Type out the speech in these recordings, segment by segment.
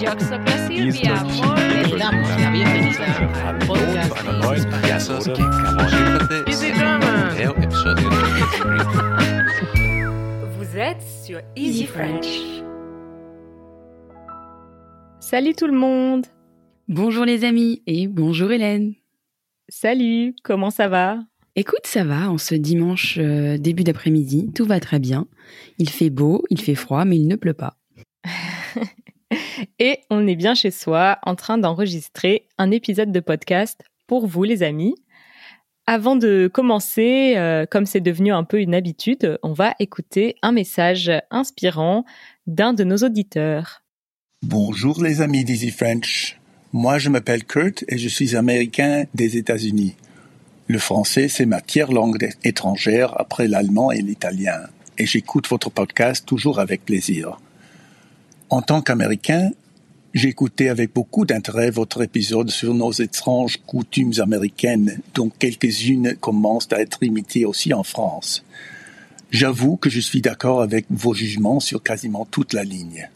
Damos la bienvenida al podcast Vous êtes sur Easy French. Salut tout le monde. Bonjour les amis et bonjour Hélène. Salut, comment ça va? Écoute, ça va, en ce dimanche euh, début d'après-midi, tout va très bien. Il fait beau, il fait froid, mais il ne pleut pas. Et on est bien chez soi en train d'enregistrer un épisode de podcast pour vous les amis. Avant de commencer, euh, comme c'est devenu un peu une habitude, on va écouter un message inspirant d'un de nos auditeurs. Bonjour les amis d'Easy French. Moi, je m'appelle Kurt et je suis américain des États-Unis. Le français, c'est ma tiers langue étrangère après l'allemand et l'italien. Et j'écoute votre podcast toujours avec plaisir. En tant qu'américain, j'ai écouté avec beaucoup d'intérêt votre épisode sur nos étranges coutumes américaines, dont quelques-unes commencent à être imitées aussi en France. J'avoue que je suis d'accord avec vos jugements sur quasiment toute la ligne.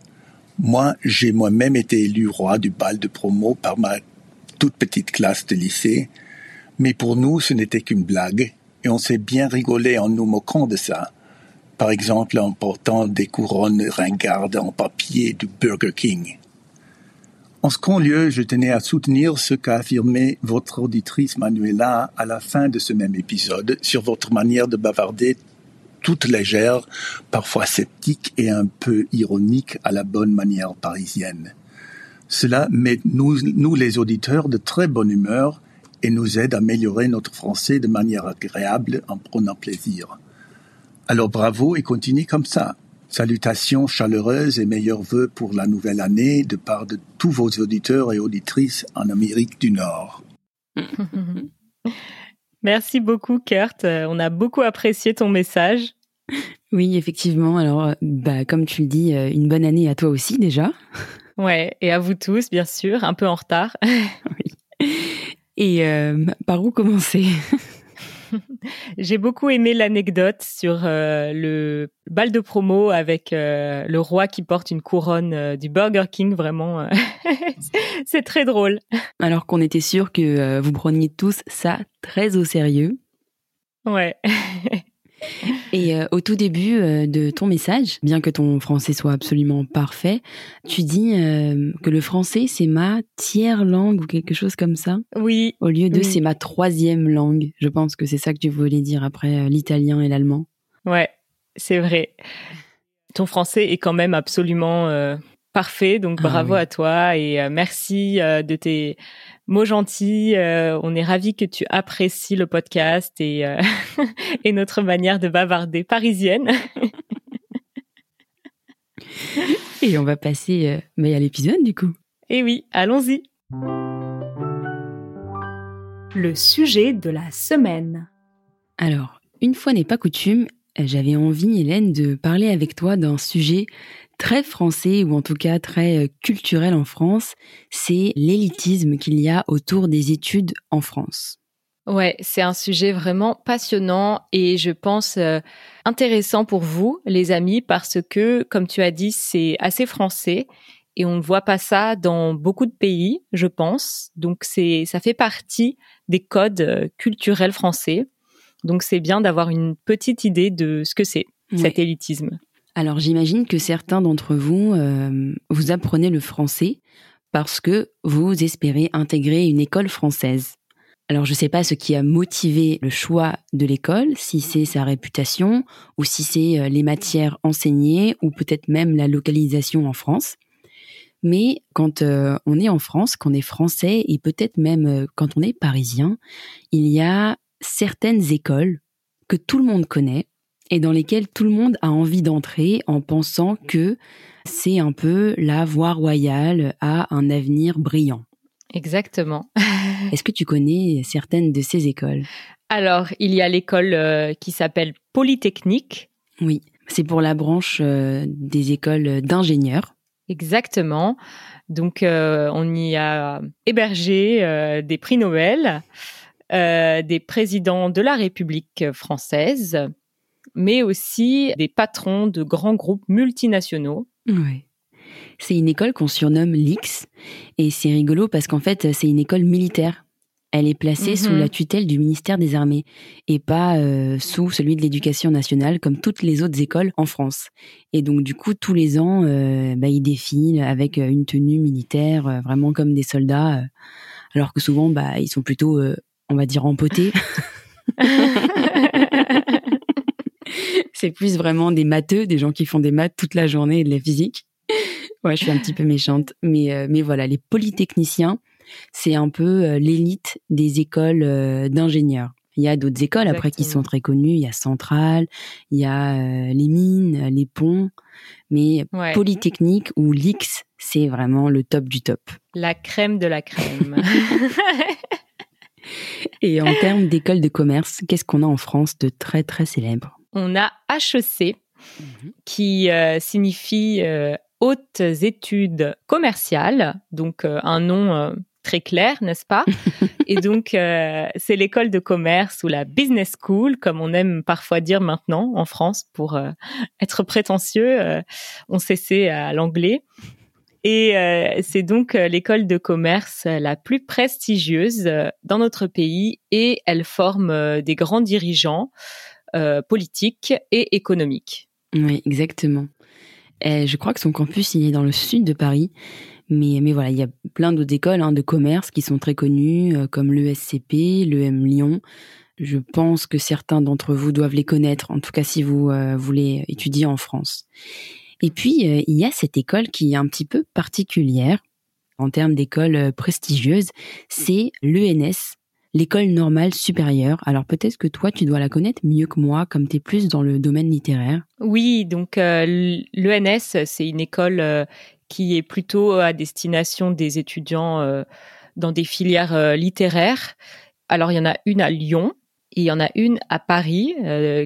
Moi, j'ai moi-même été élu roi du bal de promo par ma toute petite classe de lycée, mais pour nous, ce n'était qu'une blague, et on s'est bien rigolé en nous moquant de ça. Par exemple, en portant des couronnes ringardes en papier du Burger King. En second lieu, je tenais à soutenir ce qu'a affirmé votre auditrice Manuela à la fin de ce même épisode sur votre manière de bavarder toute légère, parfois sceptique et un peu ironique à la bonne manière parisienne. Cela met nous, nous les auditeurs de très bonne humeur et nous aide à améliorer notre français de manière agréable en prenant plaisir. Alors bravo et continue comme ça. Salutations chaleureuses et meilleurs vœux pour la nouvelle année de part de tous vos auditeurs et auditrices en Amérique du Nord. Merci beaucoup Kurt, Euh, on a beaucoup apprécié ton message. Oui, effectivement. Alors, euh, bah, comme tu le dis, euh, une bonne année à toi aussi déjà. Ouais, et à vous tous, bien sûr, un peu en retard. Et euh, par où commencer? J'ai beaucoup aimé l'anecdote sur euh, le bal de promo avec euh, le roi qui porte une couronne euh, du Burger King. Vraiment, c'est très drôle. Alors qu'on était sûr que vous preniez tous ça très au sérieux. Ouais. Et euh, au tout début euh, de ton message, bien que ton français soit absolument parfait, tu dis euh, que le français c'est ma tiers langue ou quelque chose comme ça, Oui, au lieu de Oui. c'est ma troisième langue. Je pense que c'est ça que tu voulais dire après l'italien et l'allemand. ouais, c'est vrai. Ton français est quand même absolument parfait, donc Ah bravo oui. à toi et euh, merci euh, de tes mots gentils. Euh, on est ravis que tu apprécies le podcast et, euh, et notre manière de bavarder parisienne. Et on va passer euh, mais à l'épisode du coup. Et oui, allons-y. Le sujet de la semaine. Alors, une fois n'est pas coutume, j'avais envie, Hélène, de parler avec toi d'un sujet très français, ou en tout cas très euh, culturel en France, c'est l'élitisme qu'il y a autour des études en France. Ouais, c'est un sujet vraiment passionnant et je pense euh, intéressant pour vous, les amis, parce que, comme tu as dit, c'est assez français et on ne voit pas ça dans beaucoup de pays, je pense. Donc c'est, ça fait partie des codes euh, culturels français. Donc c'est bien d'avoir une petite idée de ce que c'est cet élitisme. Alors j'imagine que certains d'entre vous, euh, vous apprenez le français parce que vous espérez intégrer une école française. Alors je ne sais pas ce qui a motivé le choix de l'école, si c'est sa réputation ou si c'est euh, les matières enseignées ou peut-être même la localisation en France. Mais quand euh, on est en France, quand on est français et peut-être même quand on est parisien, il y a certaines écoles que tout le monde connaît et dans lesquelles tout le monde a envie d'entrer en pensant que c'est un peu la voie royale à un avenir brillant. Exactement. Est-ce que tu connais certaines de ces écoles? Alors, il y a l'école euh, qui s'appelle Polytechnique. Oui, c'est pour la branche euh, des écoles d'ingénieurs. Exactement. Donc, euh, on y a hébergé euh, des prix Nobel, euh, des présidents de la République française, mais aussi des patrons de grands groupes multinationaux. Ouais. C'est une école qu'on surnomme l'X et c'est rigolo parce qu'en fait c'est une école militaire. Elle est placée sous Mhm. la tutelle du ministère des Armées et pas euh, sous celui de l'Éducation nationale comme toutes les autres écoles en France. Et donc du coup tous les ans euh, bah, ils défilent avec euh, une tenue militaire euh, vraiment comme des soldats, alors que souvent bah ils sont plutôt on va dire empotés. c'est plus vraiment des matheux, des gens qui font des maths toute la journée et de la physique. Ouais, je suis un petit peu méchante, mais euh, mais voilà, les polytechniciens, c'est un peu euh, l'élite des écoles euh, d'ingénieurs. Il y a d'autres écoles après qui sont très connues. Il y a Centrale, il y a les mines, les ponts, mais Ouais. Polytechnique ou l'X, c'est vraiment le top du top. La crème de la crème. Et en termes d'école de commerce, qu'est-ce qu'on a en France de très très célèbre? On a HEC, qui euh, signifie euh, hautes études commerciales, donc euh, un nom très clair, n'est-ce pas? Et donc c'est l'école de commerce ou la business school, comme on aime parfois dire maintenant en France pour être prétentieux. on s'essaie à l'anglais. Et euh, c'est donc euh, l'école de commerce la plus prestigieuse dans notre pays et elle forme des grands dirigeants euh, politiques et économiques. Oui, exactement. Euh, je crois que son campus, il est dans le sud de Paris. Mais, mais voilà, il y a plein d'autres écoles hein, de commerce qui sont très connues, euh, comme l'ESCP, l'EM Lyon. Je pense que certains d'entre vous doivent les connaître, en tout cas si vous euh, voulez étudier en France. Et puis, il y a cette école qui est un petit peu particulière en termes d'école prestigieuse, c'est l'ENS, l'école normale supérieure. Alors peut-être que toi, tu dois la connaître mieux que moi, comme tu es plus dans le domaine littéraire. Oui, donc euh, l'ENS, c'est une école euh, qui est plutôt à destination des étudiants euh, dans des filières littéraires. Alors il y en a une à Lyon et il y en a une à Paris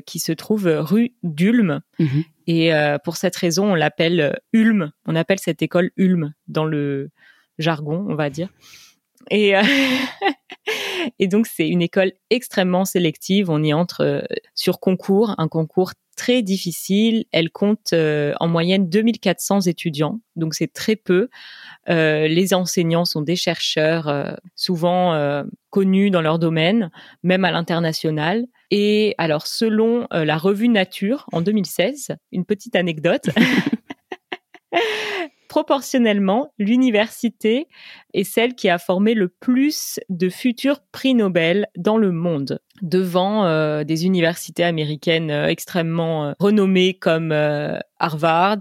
qui se trouve rue d'Ulm. Mhm. Et pour cette raison, on l'appelle Ulm. On appelle cette école Ulm dans le jargon, on va dire. Et, euh, et donc, c'est une école extrêmement sélective. On y entre euh, sur concours, un concours très difficile. Elle compte euh, en moyenne 2400 étudiants, donc c'est très peu. Les enseignants sont des chercheurs, souvent connus dans leur domaine, même à l'international. Et alors, selon la revue Nature en 2016, une petite anecdote. Proportionnellement, l'université est celle qui a formé le plus de futurs prix Nobel dans le monde, devant euh, des universités américaines euh, extrêmement euh, renommées comme Harvard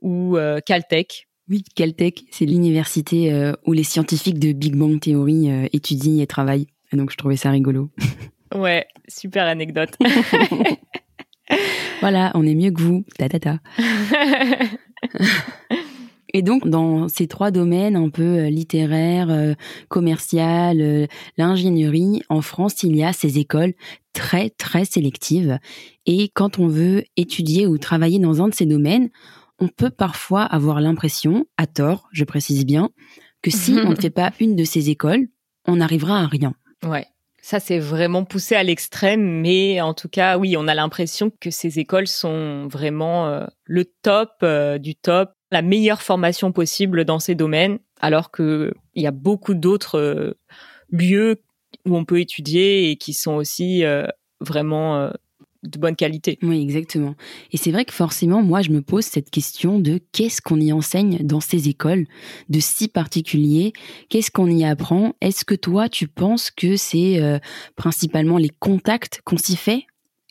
ou Caltech. Oui, Caltech, c'est l'université où les scientifiques de Big Bang Theory étudient et travaillent. Et donc je trouvais ça rigolo. Ouais, super anecdote. Voilà, on est mieux que vous. Ta ta ta. Et donc, dans ces trois domaines un peu euh, littéraire, euh, commercial, euh, l'ingénierie, en France, il y a ces écoles très, très sélectives. Et quand on veut étudier ou travailler dans un de ces domaines, on peut parfois avoir l'impression, à tort, je précise bien, que si on ne fait pas une de ces écoles, on n'arrivera à rien. Ouais. Ça, c'est vraiment poussé à l'extrême, mais en tout cas, oui, on a l'impression que ces écoles sont vraiment euh, le top euh, du top, la meilleure formation possible dans ces domaines, alors que il y a beaucoup d'autres euh, lieux où on peut étudier et qui sont aussi euh, vraiment euh, de bonne qualité. Oui, exactement. Et c'est vrai que forcément, moi, je me pose cette question de qu'est-ce qu'on y enseigne dans ces écoles de si particulier Qu'est-ce qu'on y apprend? Est-ce que toi, tu penses que c'est principalement les contacts qu'on s'y fait?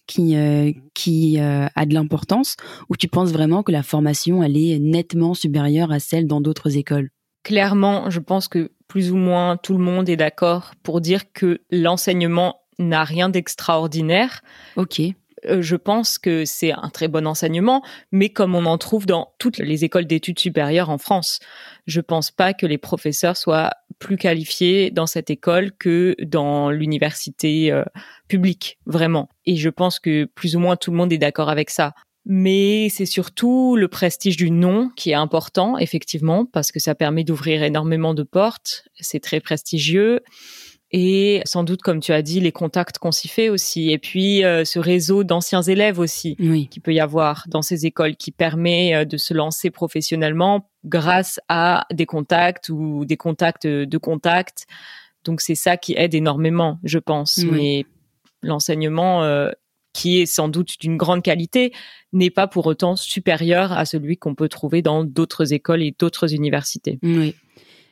Qui, euh, qui euh, a de l'importance ou tu penses vraiment que la formation, elle est nettement supérieure à celle dans d'autres écoles? Clairement, je pense que plus ou moins tout le monde est d'accord pour dire que l'enseignement n'a rien d'extraordinaire. Ok. Euh, je pense que c'est un très bon enseignement, mais comme on en trouve dans toutes les écoles d'études supérieures en France, je pense pas que les professeurs soient plus qualifiés dans cette école que dans l'université euh, publique, vraiment. Et je pense que plus ou moins tout le monde est d'accord avec ça. Mais c'est surtout le prestige du nom qui est important, effectivement, parce que ça permet d'ouvrir énormément de portes. C'est très prestigieux. Et sans doute, comme tu as dit, les contacts qu'on s'y fait aussi. Et puis, euh, ce réseau d'anciens élèves aussi Oui. qui peut y avoir dans ces écoles qui permet euh, de se lancer professionnellement grâce à des contacts ou des contacts de contacts. Donc, c'est ça qui aide énormément, je pense. Oui. Mais l'enseignement, euh, qui est sans doute d'une grande qualité, n'est pas pour autant supérieur à celui qu'on peut trouver dans d'autres écoles et d'autres universités. Oui.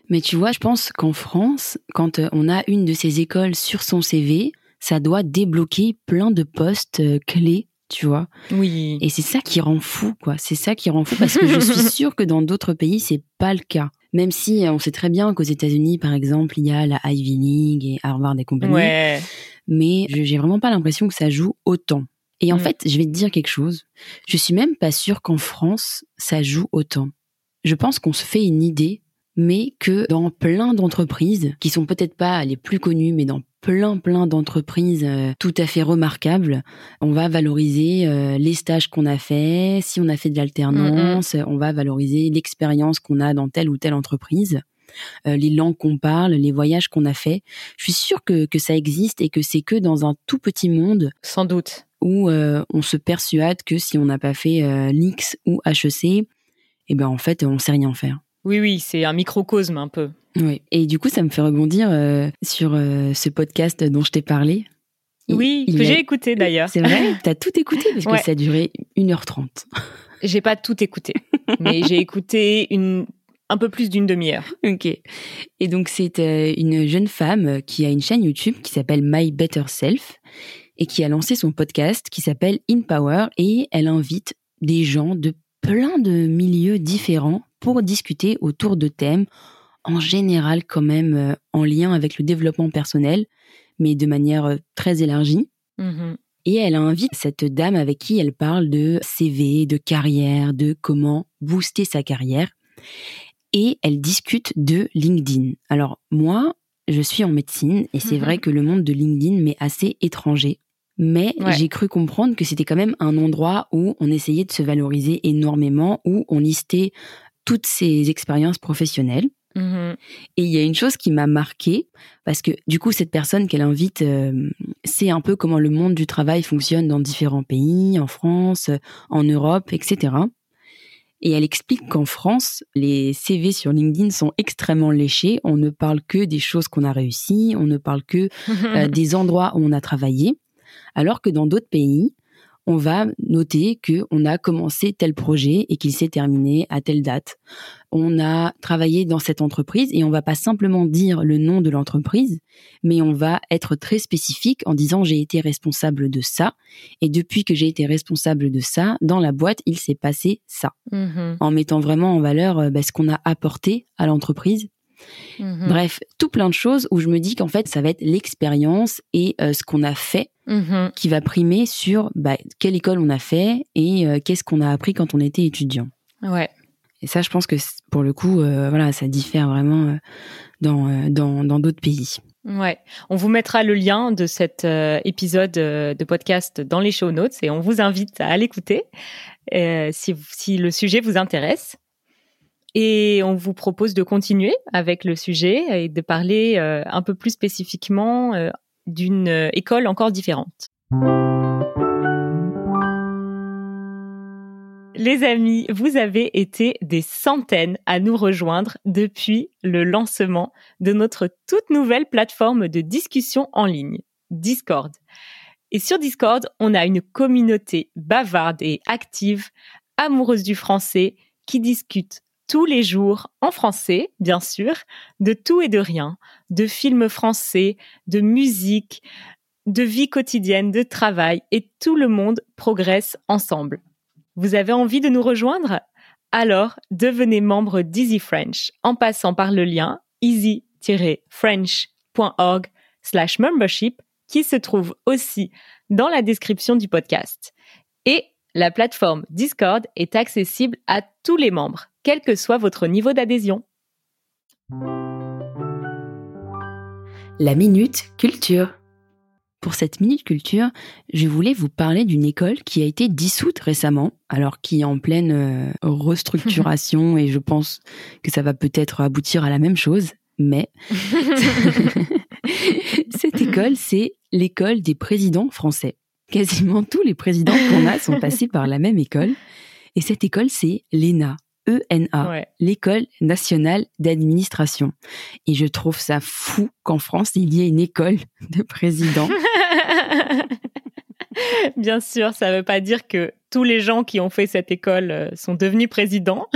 Mais tu vois, je pense qu'en France, quand euh, on a une de ces écoles sur son CV, ça doit débloquer plein de postes euh, clés, tu vois. Oui. Et c'est ça qui rend fou, quoi. C'est ça qui rend fou parce que je suis sûre que dans d'autres pays, c'est pas le cas. Même si euh, on sait très bien qu'aux États-Unis, par exemple, il y a la Ivy League et Harvard et compagnie. Ouais. mais je- j'ai vraiment pas l'impression que ça joue autant. Et en Mm. fait, je vais te dire quelque chose. Je suis même pas sûre qu'en France, ça joue autant. Je pense qu'on se fait une idée, mais que dans plein d'entreprises, qui sont peut-être pas les plus connues, mais dans plein plein d'entreprises euh, tout à fait remarquables, on va valoriser euh, les stages qu'on a fait, si on a fait de l'alternance, on va valoriser l'expérience qu'on a dans telle ou telle entreprise euh, les langues qu'on parle, les voyages qu'on a fait. Je suis sûre que, que ça existe et que c'est que dans un tout petit monde Sans doute. où on se persuade que si on n'a pas fait l'X ou HEC, eh ben en fait on sait rien faire. Oui, oui, c'est un microcosme un peu. Oui. Et du coup, ça me fait rebondir euh, sur euh, ce podcast dont je t'ai parlé. Il- Oui, il que a- j'ai écouté d'ailleurs. C'est vrai T'as tout écouté parce Ouais. que ça a duré 1h30. J'ai pas tout écouté, mais j'ai écouté une un peu plus d'une demi-heure. Ok. Et donc c'est euh, une jeune femme qui a une chaîne YouTube qui s'appelle My Better Self et qui a lancé son podcast qui s'appelle In Power et elle invite des gens de plein de milieux différents pour discuter autour de thèmes en général quand même euh, en lien avec le développement personnel mais de manière euh, très élargie. Mhm. Et elle invite cette dame avec qui elle parle de CV, de carrière, de comment booster sa carrière. Et elle discute de LinkedIn. Alors moi, je suis en médecine et c'est Mhm. vrai que le monde de LinkedIn m'est assez étranger. Mais Ouais. j'ai cru comprendre que c'était quand même un endroit où on essayait de se valoriser énormément, où on listait toutes ses expériences professionnelles. Mhm. Et il y a une chose qui m'a marquée, parce que du coup, cette personne qu'elle invite euh, sait un peu comment le monde du travail fonctionne dans différents pays, en France, en Europe, etc. Et elle explique qu'en France, les CV sur LinkedIn sont extrêmement léchés. On ne parle que des choses qu'on a réussies, on ne parle que euh, des endroits où on a travaillé, alors que dans d'autres pays, on va noter que on a commencé tel projet et qu'il s'est terminé à telle date. On a travaillé dans cette entreprise et on va pas simplement dire le nom de l'entreprise, mais on va être très spécifique en disant j'ai été responsable de ça et depuis que j'ai été responsable de ça, dans la boîte, il s'est passé ça. Mhm. En mettant vraiment en valeur euh, bah, ce qu'on a apporté à l'entreprise Mhm. Bref, tout plein de choses où je me dis qu'en fait, ça va être l'expérience et euh, ce qu'on a fait Mhm. qui va primer sur bah, quelle école on a fait et euh, qu'est-ce qu'on a appris quand on était étudiant. Ouais. Et ça, je pense que pour le coup, euh, voilà, ça diffère vraiment euh, dans dans dans d'autres pays. Ouais, on vous mettra le lien de cet euh, épisode euh, de podcast dans les show notes et on vous invite à l'écouter euh, si, si le sujet vous intéresse. Et on vous propose de continuer avec le sujet et de parler un peu plus spécifiquement d'une euh, école encore différente. Les amis, vous avez été des centaines à nous rejoindre depuis le lancement de notre toute nouvelle plateforme de discussion en ligne, Discord. Et sur Discord, on a une communauté bavarde et active, amoureuse du français, qui discute tous les jours en français, bien sûr, de tout et de rien, de films français, de musique, de vie quotidienne, de travail, et tout le monde progresse ensemble. Vous avez envie de nous rejoindre? Alors, devenez membre d'Easy French en passant par le lien easy-french.org slash membership qui se trouve aussi dans la description du podcast. Et la plateforme Discord est accessible à tous les membres, quel que soit votre niveau d'adhésion. La minute culture. Pour cette minute culture, je voulais vous parler d'une école qui a été dissoute récemment, alors qui est en pleine euh, restructuration et je pense que ça va peut-être aboutir à la même chose, mais Cette école, c'est l'école des présidents français. Quasiment tous les présidents qu'on a sont passés par la même école. Et cette école, c'est l'ENA. ENA, Ouais. l'école nationale d'administration. Et je trouve ça fou qu'en France, il y ait une école de présidents. Bien sûr, ça ne veut pas dire que tous les gens qui ont fait cette école euh, sont devenus présidents,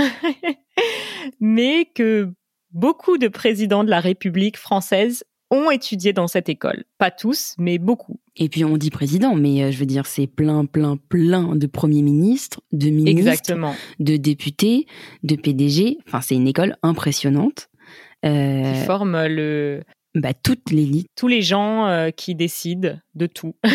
mais que beaucoup de présidents de la République française ont étudié dans cette école. Pas tous, mais beaucoup. Et puis on dit président, mais euh, je veux dire, c'est plein, plein, plein de premiers ministres, de ministres, Exactement. de députés, de PDG. Enfin, c'est une école impressionnante. Euh, Qui forment le, bah, toute l'élite. tous les gens euh, qui décident de tout.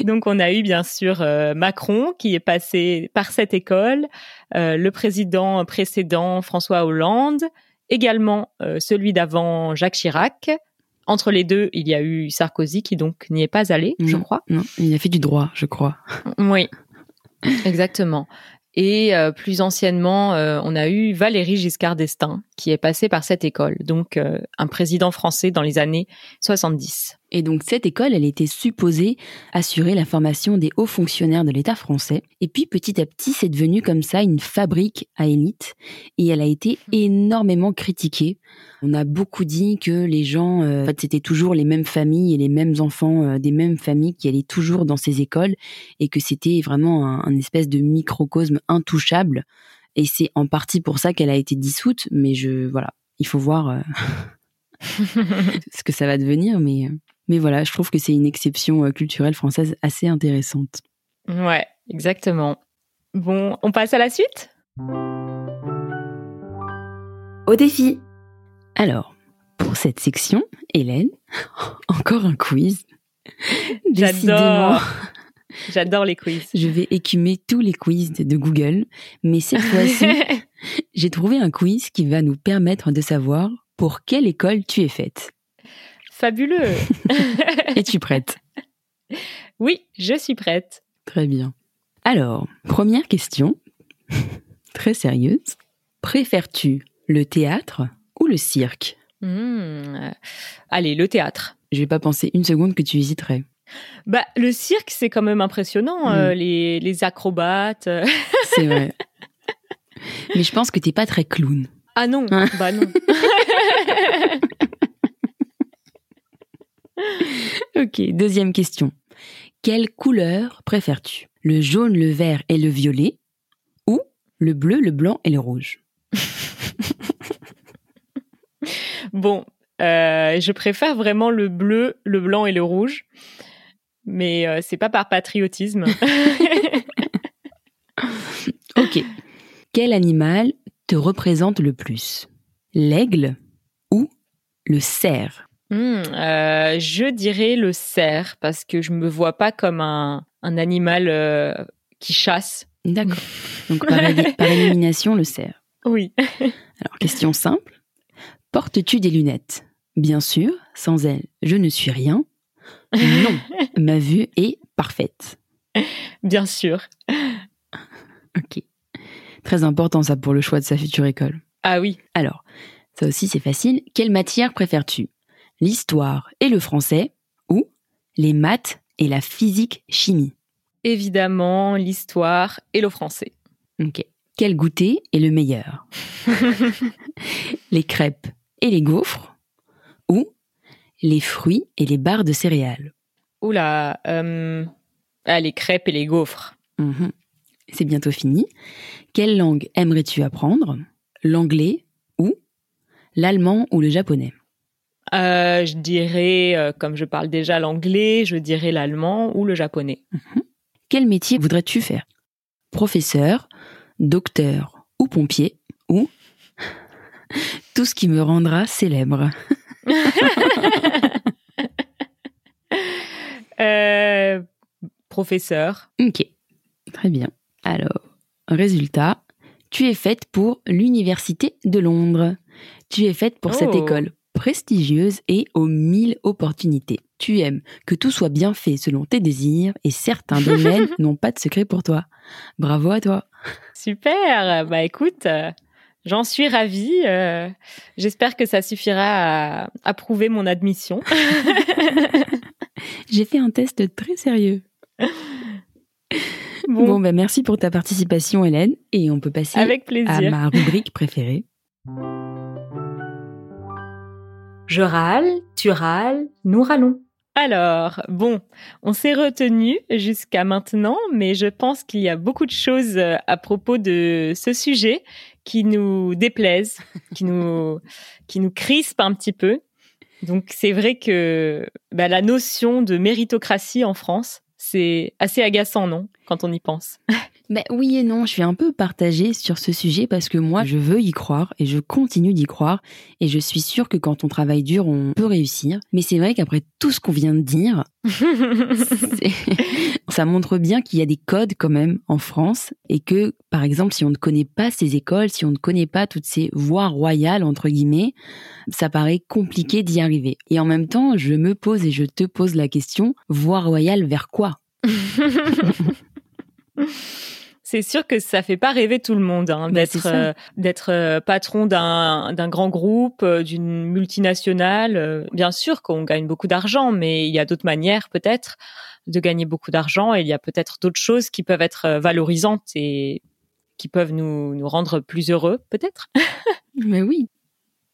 Donc on a eu bien sûr euh, Macron qui est passé par cette école, le président précédent François Hollande, également euh, celui d'avant Jacques Chirac. Entre les deux, il y a eu Sarkozy qui donc n'y est pas allé, je crois. Non, il a fait du droit, je crois. Oui, exactement. Et euh, plus anciennement, euh, on a eu Valéry Giscard d'Estaing qui est passé par cette école, donc euh, un président français dans les années 70. Et donc cette école, elle était supposée assurer la formation des hauts fonctionnaires de l'État français. Et puis petit à petit, c'est devenu comme ça une fabrique à élite. Et elle a été énormément critiquée. On a beaucoup dit que les gens, euh, en fait, c'était toujours les mêmes familles et les mêmes enfants euh, des mêmes familles qui allaient toujours dans ces écoles et que c'était vraiment un, un espèce de microcosme intouchable. Et c'est en partie pour ça qu'elle a été dissoute. Mais je, voilà, il faut voir euh, ce que ça va devenir. Mais euh, mais voilà, je trouve que c'est une exception euh, culturelle française assez intéressante. Ouais, exactement. Bon, on passe à la suite? Au défi Alors, pour cette section, Hélène, encore un quiz. Décidément, J'adore. J'adore les quiz. je vais écumer tous les quiz de Google, mais cette fois-ci, j'ai trouvé un quiz qui va nous permettre de savoir pour quelle école tu es faite. Fabuleux. Es-tu prête oui, je suis prête. Très bien. Alors, première question, très sérieuse. Préfères-tu le théâtre ou le cirque? Hmm. Allez, le théâtre. Je vais pas penser une seconde que tu hésiterais. Bah, le cirque, c'est quand même impressionnant, euh, les, les acrobates. C'est vrai. Mais je pense que t'es pas très clown. Ah non, Hein? bah non. Ok, deuxième question. Quelle couleur préfères-tu? Le jaune, le vert et le violet ou le bleu, le blanc et le rouge? Bon, euh, je préfère vraiment le bleu, le blanc et le rouge, mais euh, c'est pas par patriotisme. Ok. Quel animal te représente le plus? L'aigle ou le cerf? Hmm, euh, je dirais le cerf parce que je me vois pas comme un, un animal euh, qui chasse. D'accord. Donc par, par élimination, le cerf. Oui. Alors, question simple. Portes-tu des lunettes? Bien sûr, sans elles, je ne suis rien. Non, ma vue est parfaite. Bien sûr. Ok. Très important ça pour le choix de sa future école. Ah oui. Alors, ça aussi c'est facile. Quelle matière préfères-tu? L'histoire et le français ou les maths et la physique-chimie Évidemment, l'histoire et le français. Ok. Quel goûter est le meilleur? Les crêpes et les gaufres ou les fruits et les barres de céréales? Oula, euh, ah, les crêpes et les gaufres. Mhm. C'est bientôt fini. Quelle langue aimerais-tu apprendre? L'anglais ou l'allemand ou le japonais? Euh, je dirais, euh, comme je parle déjà l'anglais, je dirais l'allemand ou le japonais. Quel métier voudrais-tu faire? Professeur, docteur ou pompier ou tout ce qui me rendra célèbre? Euh, professeur. Ok, très bien. Alors, résultat, tu es faite pour l'Université de Londres. Tu es faite pour cette Oh. école prestigieuse et aux mille opportunités. Tu aimes que tout soit bien fait selon tes désirs et certains domaines n'ont pas de secret pour toi. Bravo à toi. Super. Bah écoute, euh, J'en suis ravie. euh, J'espère que ça suffira à, à prouver mon admission. J'ai fait un test très sérieux. Bon, Bon, bah, merci pour ta participation, Hélène. Et on peut passer avec à ma rubrique préférée. Je râle, tu râles, nous râlons. Alors, bon, on s'est retenu jusqu'à maintenant, mais je pense qu'il y a beaucoup de choses euh, à propos de ce sujet qui nous déplaisent, qui nous, qui nous crispent un petit peu. Donc, c'est vrai que bah, la notion de méritocratie en France, c'est assez agaçant, non? Quand on y pense. Ben oui et non, je suis un peu partagée sur ce sujet parce que moi, je veux y croire et je continue d'y croire et je suis sûre que quand on travaille dur, on peut réussir. Mais c'est vrai qu'après tout ce qu'on vient de dire, ça montre bien qu'il y a des codes quand même en France et que, par exemple, si on ne connaît pas ces écoles, si on ne connaît pas toutes ces voies royales, entre guillemets, ça paraît compliqué d'y arriver. Et en même temps, je me pose et je te pose la question, voie royale vers quoi? C'est sûr que ça fait pas rêver tout le monde hein, d'être euh, d'être euh, patron d'un d'un grand groupe, euh, d'une multinationale. Bien sûr qu'on gagne beaucoup d'argent, mais il y a d'autres manières peut-être de gagner beaucoup d'argent. Et il y a peut-être d'autres choses qui peuvent être valorisantes et qui peuvent nous nous rendre plus heureux, peut-être. Mais oui.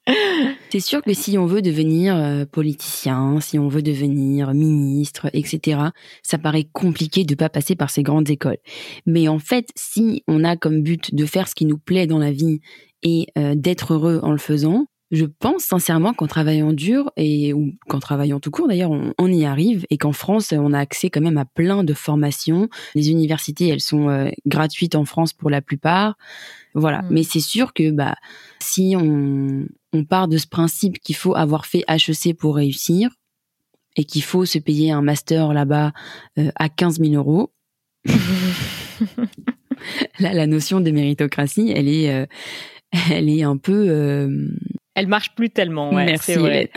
C'est sûr que si on veut devenir euh, politicien, si on veut devenir ministre, etc., ça paraît compliqué de pas passer par ces grandes écoles. Mais en fait, si on a comme but de faire ce qui nous plaît dans la vie et euh, d'être heureux en le faisant, je pense sincèrement qu'en travaillant dur et ou qu'en travaillant tout court d'ailleurs, on, on y arrive et qu'en France, on a accès quand même à plein de formations. Les universités, elles sont euh, gratuites en France pour la plupart. Voilà. Mm. Mais c'est sûr que bah si on, on part de ce principe qu'il faut avoir fait HEC pour réussir et qu'il faut se payer un master là-bas euh, à 15 000 euros, là, la notion de méritocratie, elle est, euh, elle est un peu. euh, Elle marche plus tellement. Ouais, Merci, vrai.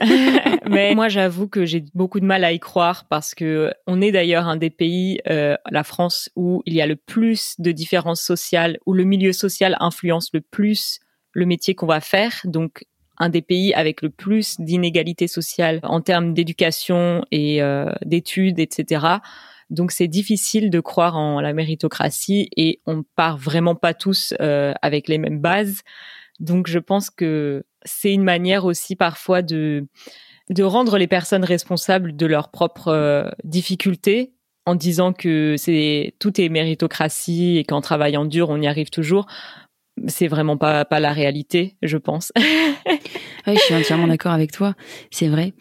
Mais moi, j'avoue que j'ai beaucoup de mal à y croire parce que on est d'ailleurs un des pays, euh, la France, où il y a le plus de différences sociales, où le milieu social influence le plus le métier qu'on va faire. Donc, un des pays avec le plus d'inégalités sociales en termes d'éducation et euh, d'études, etc. Donc, c'est difficile de croire en la méritocratie et on part vraiment pas tous euh, avec les mêmes bases. Donc, je pense que c'est une manière aussi parfois de de rendre les personnes responsables de leurs propres euh, difficultés en disant que c'est tout est méritocratie et qu'en travaillant dur on y arrive toujours. C'est vraiment pas pas la réalité, je pense. Ouais, je suis entièrement d'accord avec toi, c'est vrai.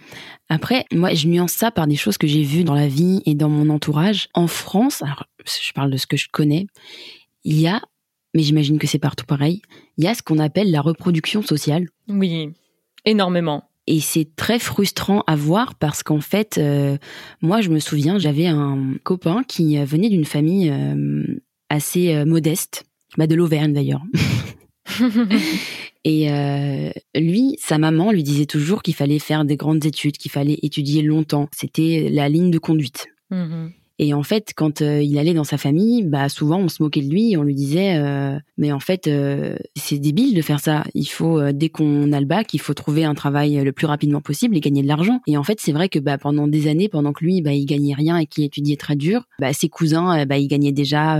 Après, moi, je nuance ça par des choses que j'ai vues dans la vie et dans mon entourage. En France, alors je parle de ce que je connais, il y a, mais j'imagine que c'est partout pareil, il y a ce qu'on appelle la reproduction sociale. oui, énormément. Et c'est très frustrant à voir parce qu'en fait, euh, moi, je me souviens, j'avais un copain qui euh, venait d'une famille euh, assez euh, modeste, bah, de l'Auvergne d'ailleurs. Et euh, lui, sa maman lui disait toujours qu'il fallait faire des grandes études, qu'il fallait étudier longtemps. C'était la ligne de conduite. Mhm. Et en fait, quand euh, il allait dans sa famille, bah souvent on se moquait de lui, on lui disait euh, mais en fait euh, c'est débile de faire ça. Il faut euh, dès qu'on a le bac, il faut trouver un travail le plus rapidement possible et gagner de l'argent. Et en fait, c'est vrai que bah pendant des années, pendant que lui bah il gagnait rien et qu'il étudiait très dur, bah ses cousins bah ils gagnaient déjà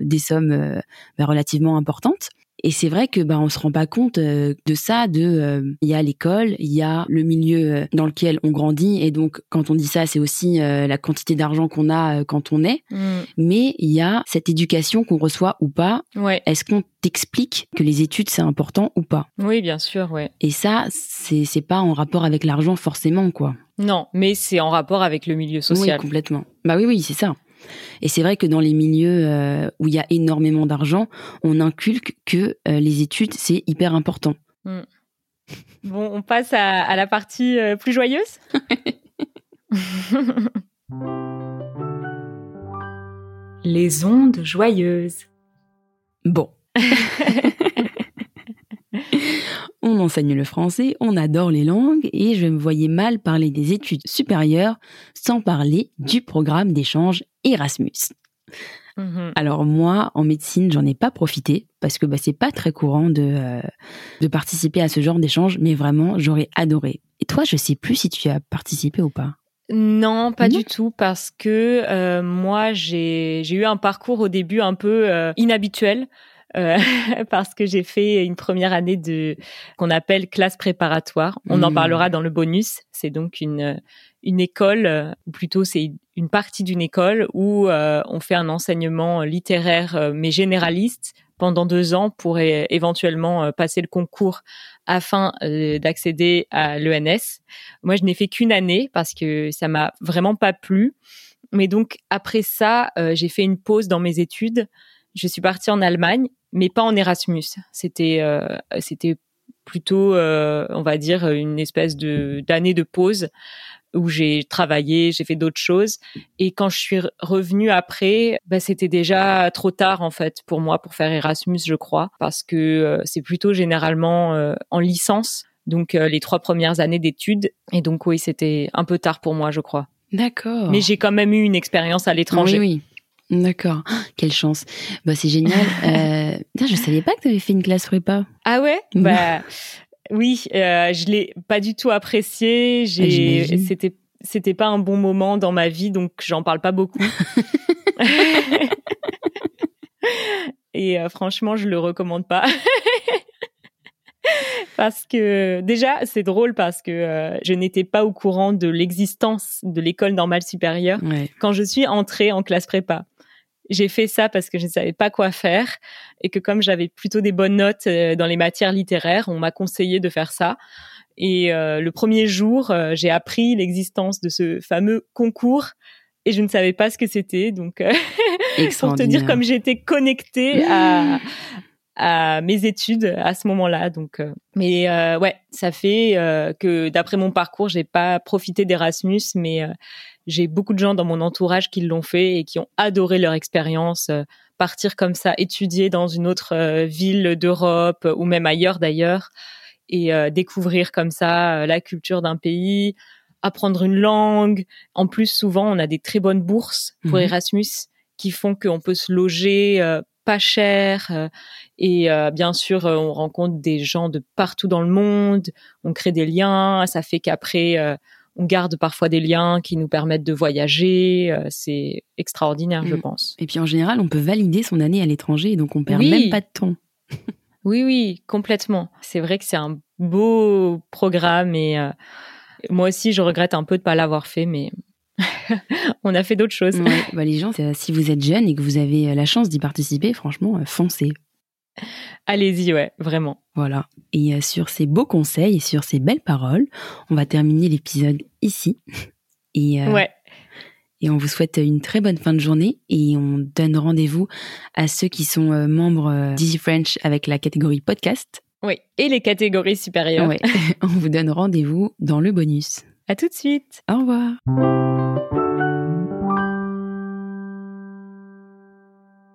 des sommes bah, relativement importantes. Et c'est vrai que bah on se rend pas compte euh, de ça. De euh, il y a l'école, il y a le milieu euh, dans lequel on grandit, et donc quand on dit ça, c'est aussi euh, la quantité d'argent qu'on a euh, quand on est. Mm. Mais il y a cette éducation qu'on reçoit ou pas. Ouais, Est-ce qu'on t'explique que les études c'est important ou pas? Oui, bien sûr, ouais. Et ça, c'est c'est pas en rapport avec l'argent forcément, quoi. Non, mais c'est en rapport avec le milieu social. Oui, complètement. Bah oui, oui, c'est ça. Et c'est vrai que dans les milieux euh, où il y a énormément d'argent, on inculque que euh, les études c'est hyper important. Bon, on passe à, à la partie euh, plus joyeuse. Les ondes joyeuses. Bon. on enseigne le français, on adore les langues et je me voyais mal parler des études supérieures sans parler du programme d'échange Erasmus. Mhm. Alors moi, en médecine, j'en ai pas profité parce que bah, c'est pas très courant de euh, de participer à ce genre d'échange, mais vraiment, j'aurais adoré. Et toi, je sais plus si tu as participé ou pas. Non, pas Non du tout, parce que euh, moi, j'ai j'ai eu un parcours au début un peu euh, inhabituel. Euh, parce que j'ai fait une première année de qu'on appelle classe préparatoire. On en Mhm. parlera dans le bonus. C'est donc une une école, ou plutôt c'est une partie d'une école où euh, on fait un enseignement littéraire euh, mais généraliste pendant deux ans pour éventuellement passer le concours afin d'accéder à l'ENS. Moi, je n'ai fait qu'une année parce que ça m'a vraiment pas plu. Mais donc après ça, euh, j'ai fait une pause dans mes études. Je suis partie en Allemagne, mais pas en Erasmus. C'était euh, c'était plutôt, euh, on va dire, une espèce de d'année de pause où j'ai travaillé, j'ai fait d'autres choses. Et quand je suis re- revenue après, bah, c'était déjà trop tard en fait pour moi pour faire Erasmus, je crois, parce que euh, c'est plutôt généralement euh, en licence, donc euh, les trois premières années d'études. Et donc oui, c'était un peu tard pour moi, je crois. D'accord. Mais j'ai quand même eu une expérience à l'étranger. Oui, oui. D'accord. Quelle chance. Bah, c'est génial. euh, putain, je savais pas que tu avais fait une classe prépa. Ah ouais? Bah oui, euh, je l'ai pas du tout apprécié. Ah, J'ai, c'était, c'était pas un bon moment dans ma vie, donc j'en parle pas beaucoup. Et euh, franchement, je le recommande pas. parce que déjà, c'est drôle parce que euh, je n'étais pas au courant de l'existence de l'école normale supérieure Ouais. quand je suis entrée en classe prépa. J'ai fait ça parce que je ne savais pas quoi faire et que comme j'avais plutôt des bonnes notes euh, dans les matières littéraires, on m'a conseillé de faire ça. Et euh, le premier jour, euh, j'ai appris l'existence de ce fameux concours et je ne savais pas ce que c'était. Donc, euh, pour te dire comme j'étais connectée à, à mes études à ce moment-là. Donc, euh, mais euh, ouais, ça fait euh, que d'après mon parcours, j'ai pas profité d'Erasmus, mais euh, j'ai beaucoup de gens dans mon entourage qui l'ont fait et qui ont adoré leur expérience. euh, partir comme ça, étudier dans une autre euh, ville d'Europe euh, ou même ailleurs d'ailleurs, et découvrir comme ça la culture d'un pays, apprendre une langue. En plus, souvent, on a des très bonnes bourses pour Mhm. Erasmus qui font qu'on peut se loger euh, pas cher. euh, et euh, bien sûr, on rencontre des gens de partout dans le monde, on crée des liens. Ça fait qu'après, on garde parfois des liens qui nous permettent de voyager. euh, c'est extraordinaire, je Mm. pense. Et puis en général, on peut valider son année à l'étranger, donc on perd Oui. même pas de temps. Oui, oui, complètement. C'est vrai que c'est un beau programme et euh, moi aussi, je regrette un peu de pas l'avoir fait, mais on a fait d'autres choses. Ouais, bah, les gens, c'est- si vous êtes jeune et que vous avez euh, la chance d'y participer, franchement, euh, foncez. Allez-y, ouais, vraiment. Voilà. Et euh, sur ces beaux conseils et sur ces belles paroles, on va terminer l'épisode ici. Et, euh, Ouais. et on vous souhaite une très bonne fin de journée et on donne rendez-vous à ceux qui sont euh, membres euh, d'Easy French avec la catégorie podcast. Oui. Et les catégories supérieures. Ouais. on vous donne rendez-vous dans le bonus. À tout de suite. Au revoir.